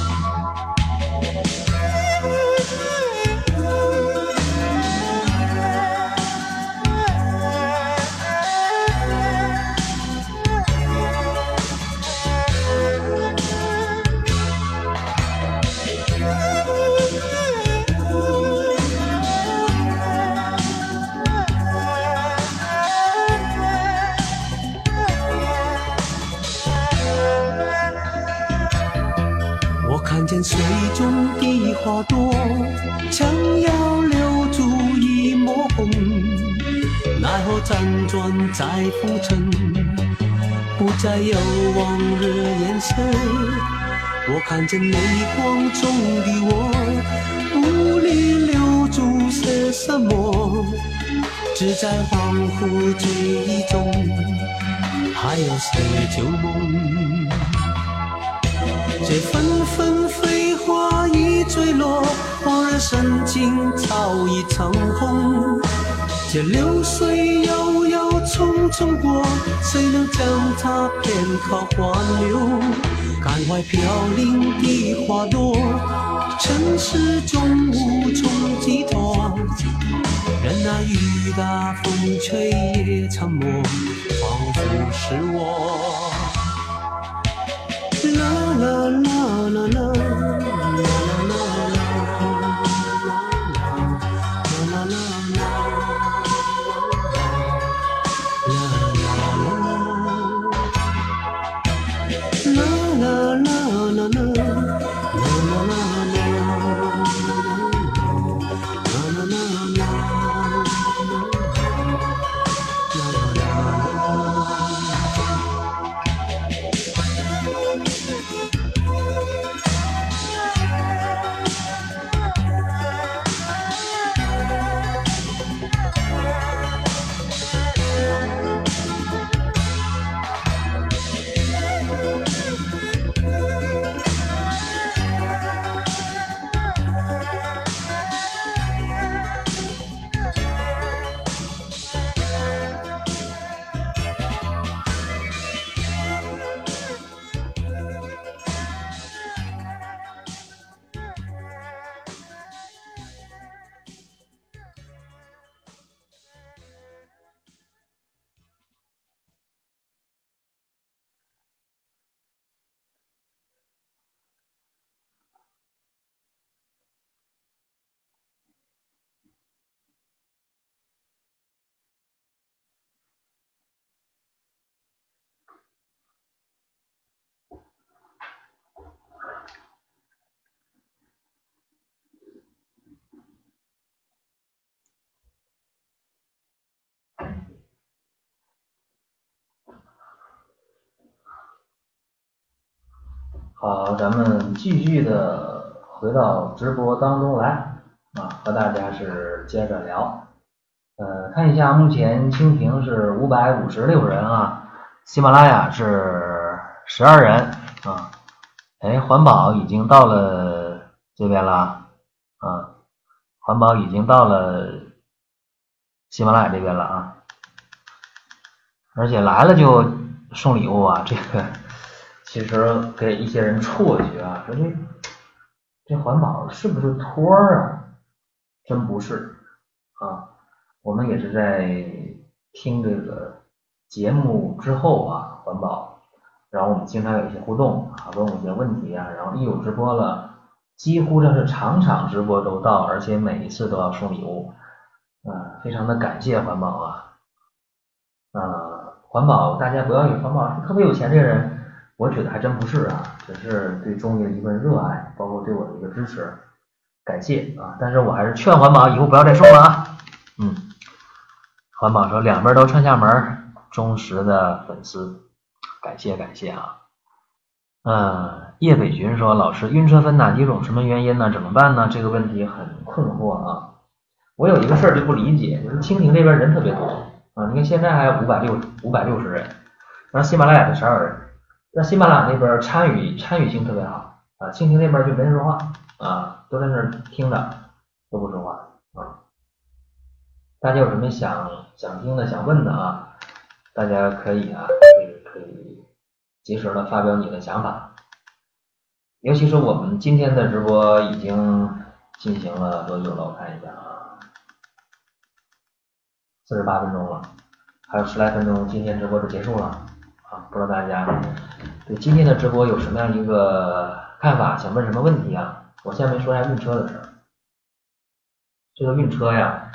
Speaker 3: 花朵，想要留住一抹红，奈何辗转在浮沉，不再有往日颜色。我看见泪光中的我，无力留住些什么，只在恍惚记忆中，还有些旧梦。这纷纷飞花已坠落，恍然深情早已成空。这流水悠悠匆匆过，谁能将它片刻挽留？感怀飘零的花朵，尘世中无从寄托。任那雨打风吹也沉默，仿佛是我。啦啦啦啦。
Speaker 2: 好，咱们继续的回到直播当中来啊，和大家是接着聊。呃，看一下，目前蜻蜓是五百五十六人啊，喜马拉雅是十二人啊。哎，环保已经到了这边了啊，环保已经到了喜马拉雅这边了啊，而且来了就送礼物啊，这个其实给一些人错觉啊，说这这环保是不是托儿啊？真不是啊。我们也是在听这个节目之后啊，环保，然后我们经常有一些互动啊，问我一些问题啊，然后一有直播了，几乎这是场场直播都到，而且每一次都要送礼物，啊，非常的感谢环保啊，啊，环保大家不要以为环保是特别有钱这个人，我觉得还真不是啊，只是对中医的一份热爱，包括对我的一个支持，感谢啊，但是我还是劝环保以后不要再送了啊，嗯。环保说两边都串下门，忠实的粉丝，感谢感谢啊。嗯，叶北军说老师晕车分哪几种？什么原因呢？怎么办呢？这个问题很困惑啊。我有一个事儿就不理解，就是蜻蜓这边人特别多啊，你看现在还有五百六五百六十人，然后喜马拉雅的十二人，那喜马拉雅那边参与参与性特别好啊，蜻蜓那边就没人说话啊，都在那儿听着，都不说话啊。大家有什么想想听的、想问的啊？大家可以啊，可以可以及时的发表你的想法。尤其是我们今天的直播已经进行了多久了？我看一下啊，四十八分钟了，还有十来分钟，今天直播就结束了！不知道大家对今天的直播有什么样一个看法？想问什么问题啊？我下面说一下晕车的事儿。这个晕车呀。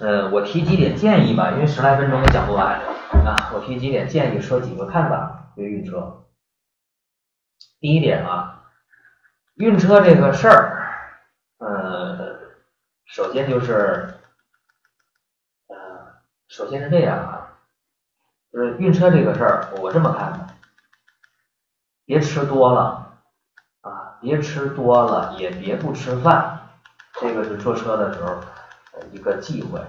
Speaker 2: 呃，我提几点建议吧，因为十来分钟也讲不完啊。我提几点建议，说几个看法对晕车。第一点啊，晕车这个事儿，呃，首先就是，呃，首先是这样啊，就是晕车这个事儿，我这么看的，别吃多了啊，别吃多了，也别不吃饭，这个是坐车的时候。一个忌讳，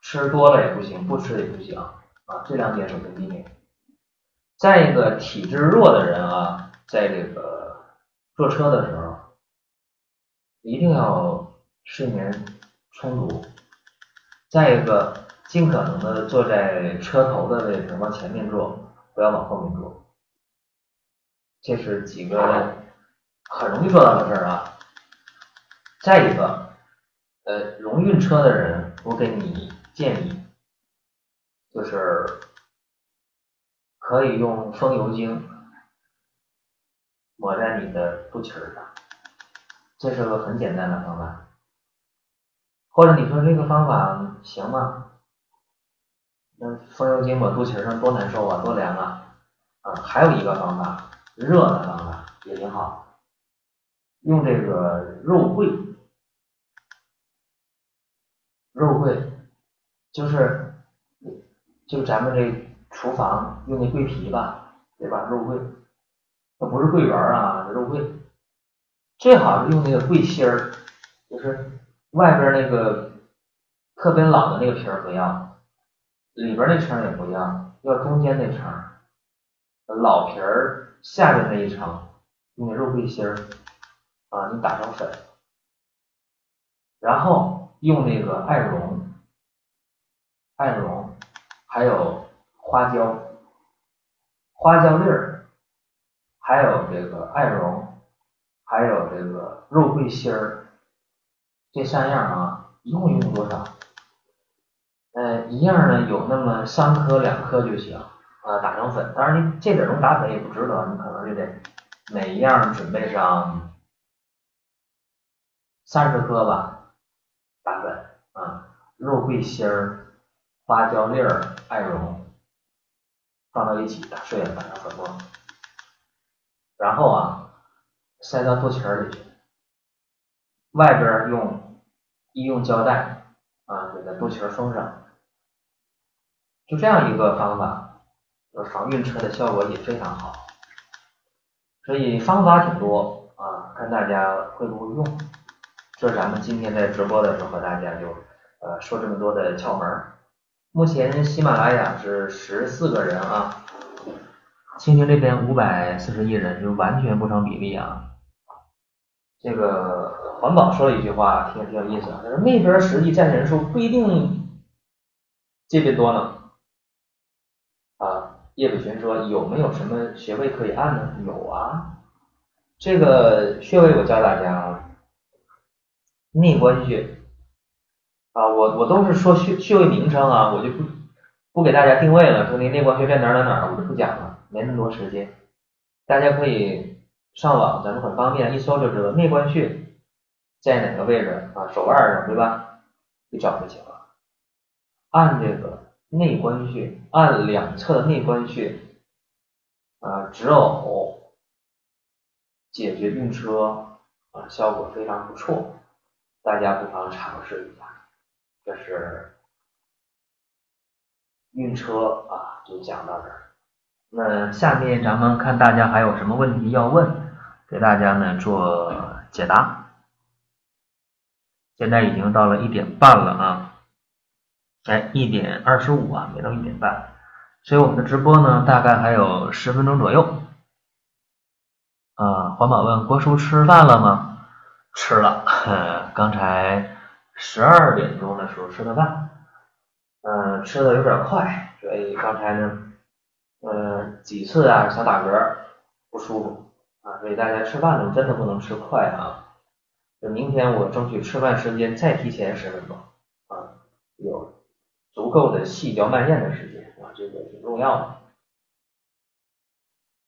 Speaker 2: 吃多了也不行，不吃也不行啊，这两点首先避免。再一个，体质弱的人啊，在这个坐车的时候，一定要睡眠充足。再一个，尽可能的坐在车头的位置，往前面坐，不要往后面坐。这是几个很容易做到的事儿啊。再一个。呃，容晕车的人，我给你建议，就是可以用风油精抹在你的肚脐上，这是个很简单的方法。或者你说这个方法行吗？那风油精抹肚脐上多难受啊，多凉啊！啊，还有一个方法，热的方法也挺好，用这个肉桂。肉桂就是，就咱们这厨房用的桂皮吧，对吧？肉桂，那不是桂圆啊，肉桂，最好是用那个桂心儿，就是外边那个特别老的那个皮不要，里边那层也不要，要中间那层，老皮儿下边那一层，用肉桂心儿啊，你打成粉，然后。用那个艾绒，艾绒，还有花椒，花椒粒儿，还有这个艾绒，还有这个肉桂心儿，这三样啊，一共用多少？呃，一样呢有那么三颗两颗就行啊，打成粉。当然你这点钟打粉也不值得，你可能就得每一样准备上三十颗吧。打粉啊，肉桂心儿、花椒粒儿、艾绒放到一起打碎了，打成粉末，然后啊塞到肚脐里去，外边用医用胶带啊给它肚脐封上，就这样一个方法，防晕车的效果也非常好。所以方法挺多啊，看大家会不会用。这咱们今天在直播的时候和大家就呃说这么多的窍门。目前喜马拉雅是十四个人啊，蜻蜓这边五百四十一人，就完全不成比例啊。这个环保说了一句话，挺挺有意思啊，他说那边实际占人数不一定这边多呢。叶伟群说有没有什么穴位可以按呢？有啊，这个穴位我教大家啊，内关穴啊，我我都是说穴穴位名称啊，我就不不给大家定位了，说那内关穴在哪哪哪，我就不讲了，没那么多时间，大家可以。上网咱们很方便，一搜就知道内关穴在哪个位置啊，手腕上对吧？一找就行了。按这个内关穴，按两侧的内关穴啊，止呕，解决晕车啊，效果非常不错，大家不妨尝试一下。这是晕车啊，就讲到这儿。那下面咱们看大家还有什么问题要问？给大家呢做解答，现在已经到了一点半了啊，哎，一点二十五啊，没到一点半，所以我们的直播呢大概还有十分钟左右。啊，环保问郭叔吃饭了吗？吃了，刚才十二点钟的时候吃的饭，嗯，吃的有点快，所以刚才呢，嗯，几次啊想打嗝，不舒服。啊，所以大家吃饭呢，真的不能吃快啊！就明天我争取吃饭时间再提前十分钟啊，有足够的细嚼慢咽的时间啊，这个挺重要的。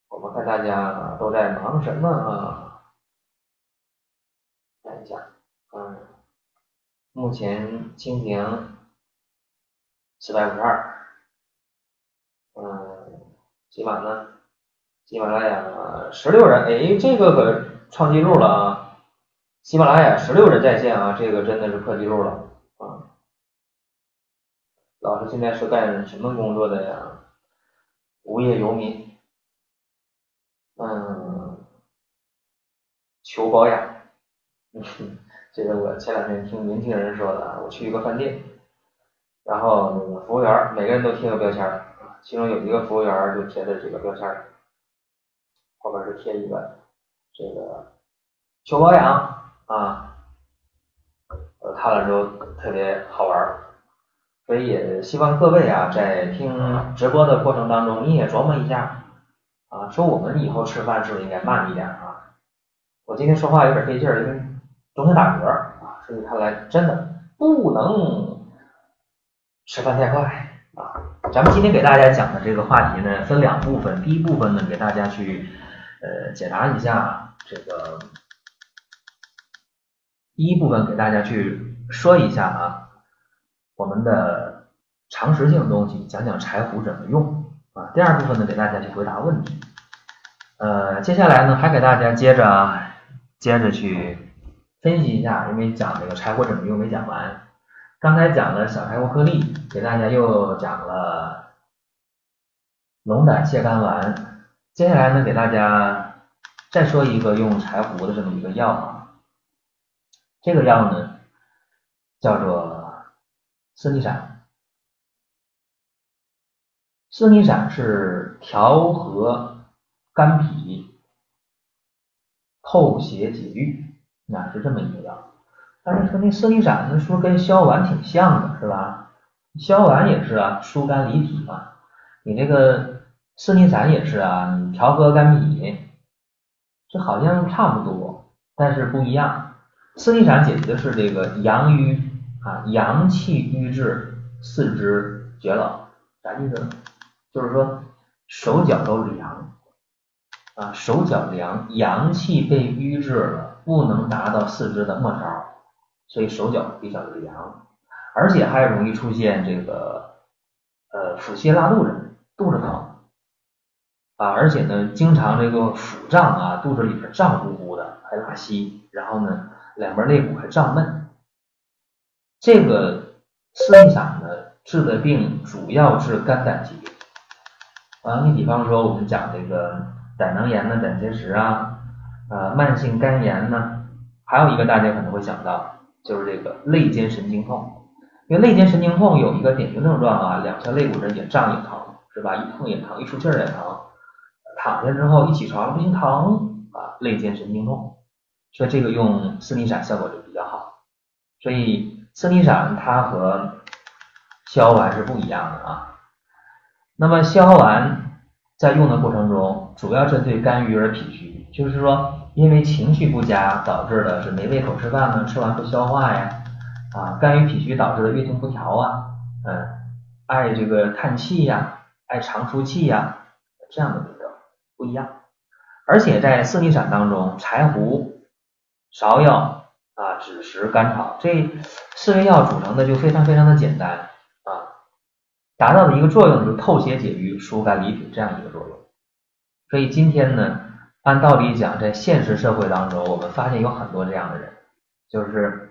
Speaker 2: 我们看大家都在忙什么啊？看一下，嗯，目前蜻蜓四百五十二，嗯，起码呢？喜马拉雅十六人，哎，这个可创纪录了啊！喜马拉雅十六人在线啊，这个真的是破纪录了啊！老师现在是干什么工作的呀？无业游民，嗯，求保养。这个我前两天听年轻人说的，我去一个饭店，然后那个服务员每个人都贴个标签啊，其中有一个服务员就贴的这个标签。后边是贴一个这个求保养啊，我看了之后特别好玩，所以也希望各位啊在听直播的过程当中，你也琢磨一下啊，说我们以后吃饭是不是应该慢一点啊？我今天说话有点费劲儿，因为总想打嗝啊，所以看来真的不能吃饭太快啊。咱们今天给大家讲的这个话题呢，分两部分，第一部分呢给大家去。呃，解答一下这个第一部分，给大家去说一下啊，我们的常识性的东西，讲讲柴胡怎么用啊。第二部分呢，给大家去回答问题。呃，接下来呢，还给大家接着接着去分析一下，因为讲这个柴胡怎么用没讲完。刚才讲了小柴胡颗粒，给大家又讲了龙胆泻肝丸。接下来呢，给大家再说一个用柴胡的这么一个药啊，这个药呢叫做四逆散。四逆散是调和肝脾、透邪解郁，那是这么一个药。但是说那四逆散呢，说跟消丸挺像的，是吧？消丸也是啊，疏肝理脾嘛。你这个。四逆散也是啊，你调和肝脾，这好像差不多，但是不一样。四逆散解决的是这个阳瘀啊，阳气瘀滞，四肢厥老，啥意思？就是说手脚都凉啊，手脚凉，阳气被瘀滞了，不能达到四肢的末梢，所以手脚比较凉，而且还容易出现这个呃腹泻拉肚子，肚子疼。啊，而且呢，经常这个腹胀啊，肚子里边胀乎乎的，还拉稀，然后呢，两边肋骨还胀闷。这个四逆散呢，治的病主要治肝胆疾病。啊，你比方说我们讲这个胆囊炎呢、胆结石啊，呃，慢性肝炎呢，还有一个大家可能会想到，就是这个肋间神经痛。因为肋间神经痛有一个典型症状啊，两条肋骨这也胀也疼，是吧？一碰也疼，一出气儿也疼。躺下之后一起床不行疼啊，肋间神经痛。所以这个用四逆散效果就比较好。所以四逆散它和逍遥丸是不一样的啊。那么逍遥丸在用的过程中，主要针对肝郁而脾虚，就是说因为情绪不佳导致的是没胃口吃饭呢，吃完不消化呀。啊，肝郁脾虚导致的月经不调啊，嗯，爱这个叹气呀，爱长出气呀，这样的这个不一样。而且在四逆散当中，柴胡、芍药啊、枳实、甘草这四味药组成的就非常非常的简单啊，达到的一个作用就是透血解瘀、疏肝理脾这样一个作用。所以今天呢，按道理讲，在现实社会当中，我们发现有很多这样的人，就是。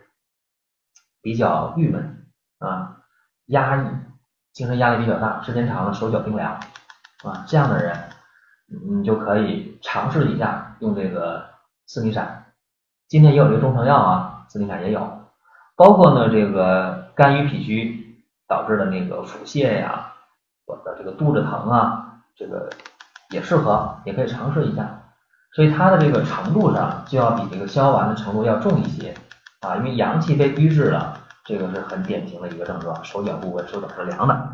Speaker 2: 比较郁闷啊，压抑，精神压力比较大，时间长了手脚冰凉啊，这样的人，你就可以尝试一下用这个四逆散。今天也有这个中成药啊，四逆散也有，包括呢这个肝郁脾虚导致的那个腹泻呀，或者这个肚子疼啊，这个也适合，也可以尝试一下。所以它的这个程度上就要比这个消消丸的程度要重一些。啊，因为阳气被瘀滞了，这个是很典型的一个症状，手脚部位，手脚是凉的。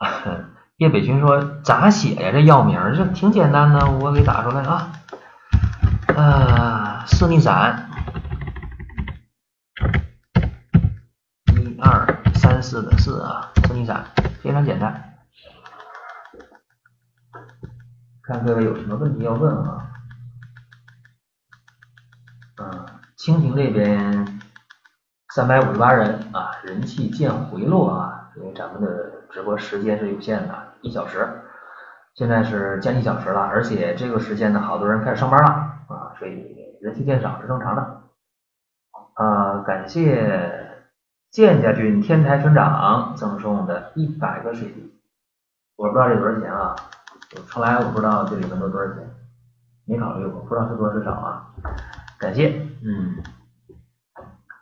Speaker 2: 叶北群说咋写呀？这药名这挺简单的，我给打出来啊。啊，四逆散，一二三四的四啊，四逆散非常简单。看各位有什么问题要问啊？嗯。蜻蜓这边三百五十八人啊，人气见回落啊，因为咱们的直播时间是有限的，一小时，现在是将近小时了，而且这个时间呢，好多人开始上班了，所以人气见少是正常的。啊，感谢建家军天才村长赠送的一百个水滴，我不知道这多少钱啊，从来我不知道这里面都多少钱，没考虑过，不知道是多是少啊。感谢，嗯，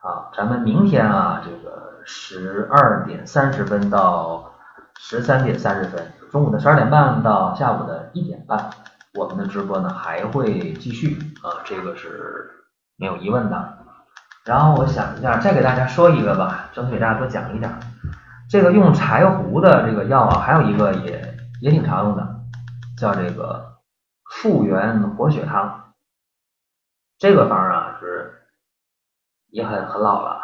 Speaker 2: 好，咱们明天啊，这个十二点三十分到十三点三十分，中午的十二点半到下午的一点半，我们的直播呢还会继续啊，这个是没有疑问的。然后我想一下，再给大家说一个吧，争取给大家多讲一点。这个用柴胡的这个药啊，还有一个也也挺常用的，叫这个复原活血汤。这个方啊是也很很老了，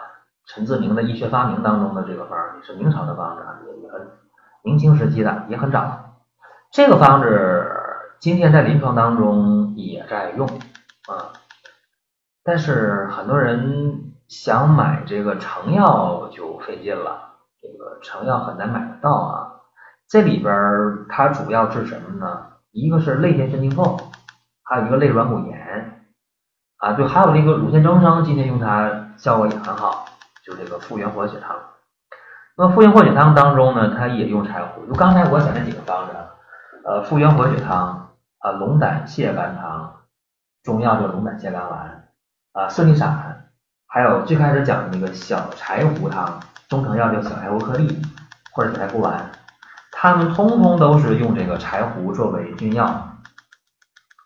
Speaker 2: 陈自明的医学发明当中的这个方也是明朝的方子，也也很明清时期的也很早。这个方子今天在临床当中也在用啊，但是很多人想买这个成药就费劲了，这个成药很难买得到啊。这里边它主要治什么呢？一个是肋间神经痛，还有一个肋软骨炎。啊，对，还有那个乳腺增生，今天用它效果也很好，就这个复原活血汤。那复原活血汤当中呢，它也用柴胡。就刚才我讲那几个方子，呃，复原活血汤啊，龙胆泻肝汤，中药叫龙胆泻肝丸啊，四逆散，还有最开始讲的那个小柴胡汤，中成药叫小柴胡颗粒或者小柴胡丸，它们通通都是用这个柴胡作为君药。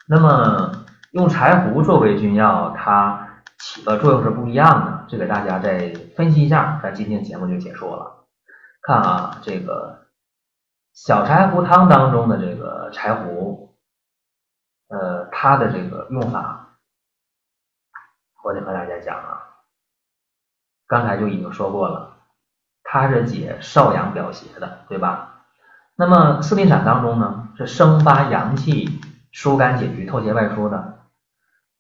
Speaker 2: 那么用柴胡作为君药，它起的作用是不一样的。这给大家再分析一下，咱今天节目就结束了。看啊，这个小柴胡汤当中的这个柴胡，呃，它的这个用法，我得和大家讲啊。刚才就已经说过了，它是解少阳表邪的，对吧？那么四逆散当中呢，是生发阳气、疏肝解郁、透邪外出的。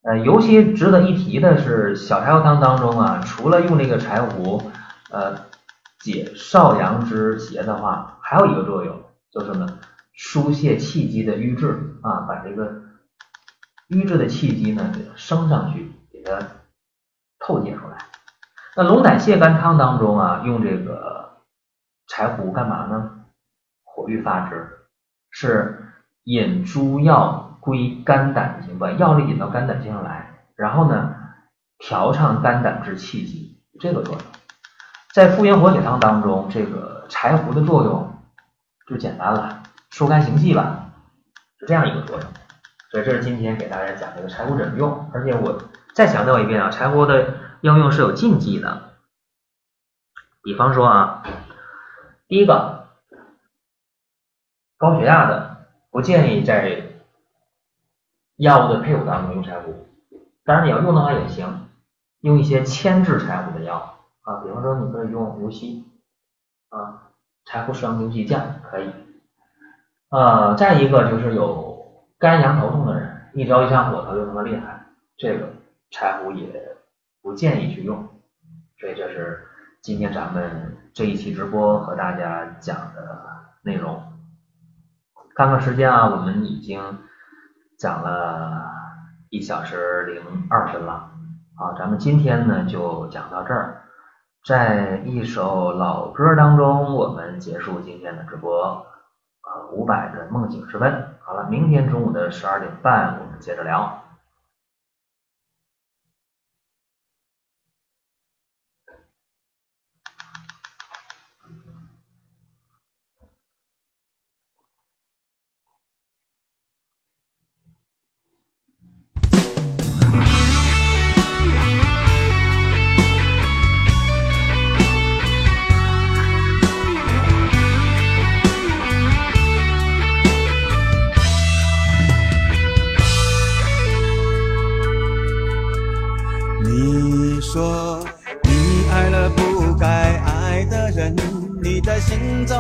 Speaker 2: 呃，尤其值得一提的是，小柴胡汤当中啊，除了用这个柴胡，呃，解少阳之邪的话，还有一个作用，就是呢，疏泄气机的瘀滞啊，把这个瘀滞的气机呢给它升上去，给它透解出来。那龙胆泻肝汤当中啊，用这个柴胡干嘛呢？火郁发之，是引诸药归肝胆经，把药力引到肝胆经上来，然后呢，调畅肝胆之气机，这个作用。在复原活血汤当中，这个柴胡的作用就简单了，疏肝行气吧，是这样一个作用。所以这是今天给大家讲这个柴胡怎么用，而且我再强调一遍啊，柴胡的应用是有禁忌的。比方说啊，第一个，高血压的不建议在药物的配伍当中用柴胡，当然你要用的话也行，用一些牵制柴胡的药啊，比方说你可以用牛膝啊，柴胡生牛膝酱可以。呃，再一个就是有肝阳头痛的人，一着一上火他就他妈厉害，这个柴胡也不建议去用，所以这是。今天咱们这一期直播和大家讲的内容，看看时间啊，我们已经讲了一小时零二分了，好，咱们今天呢就讲到这儿，在一首老歌当中，我们结束今天的直播，呃，伍佰的梦醒时分，好了，明天中午的十二点半我们接着聊。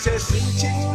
Speaker 4: 些事情。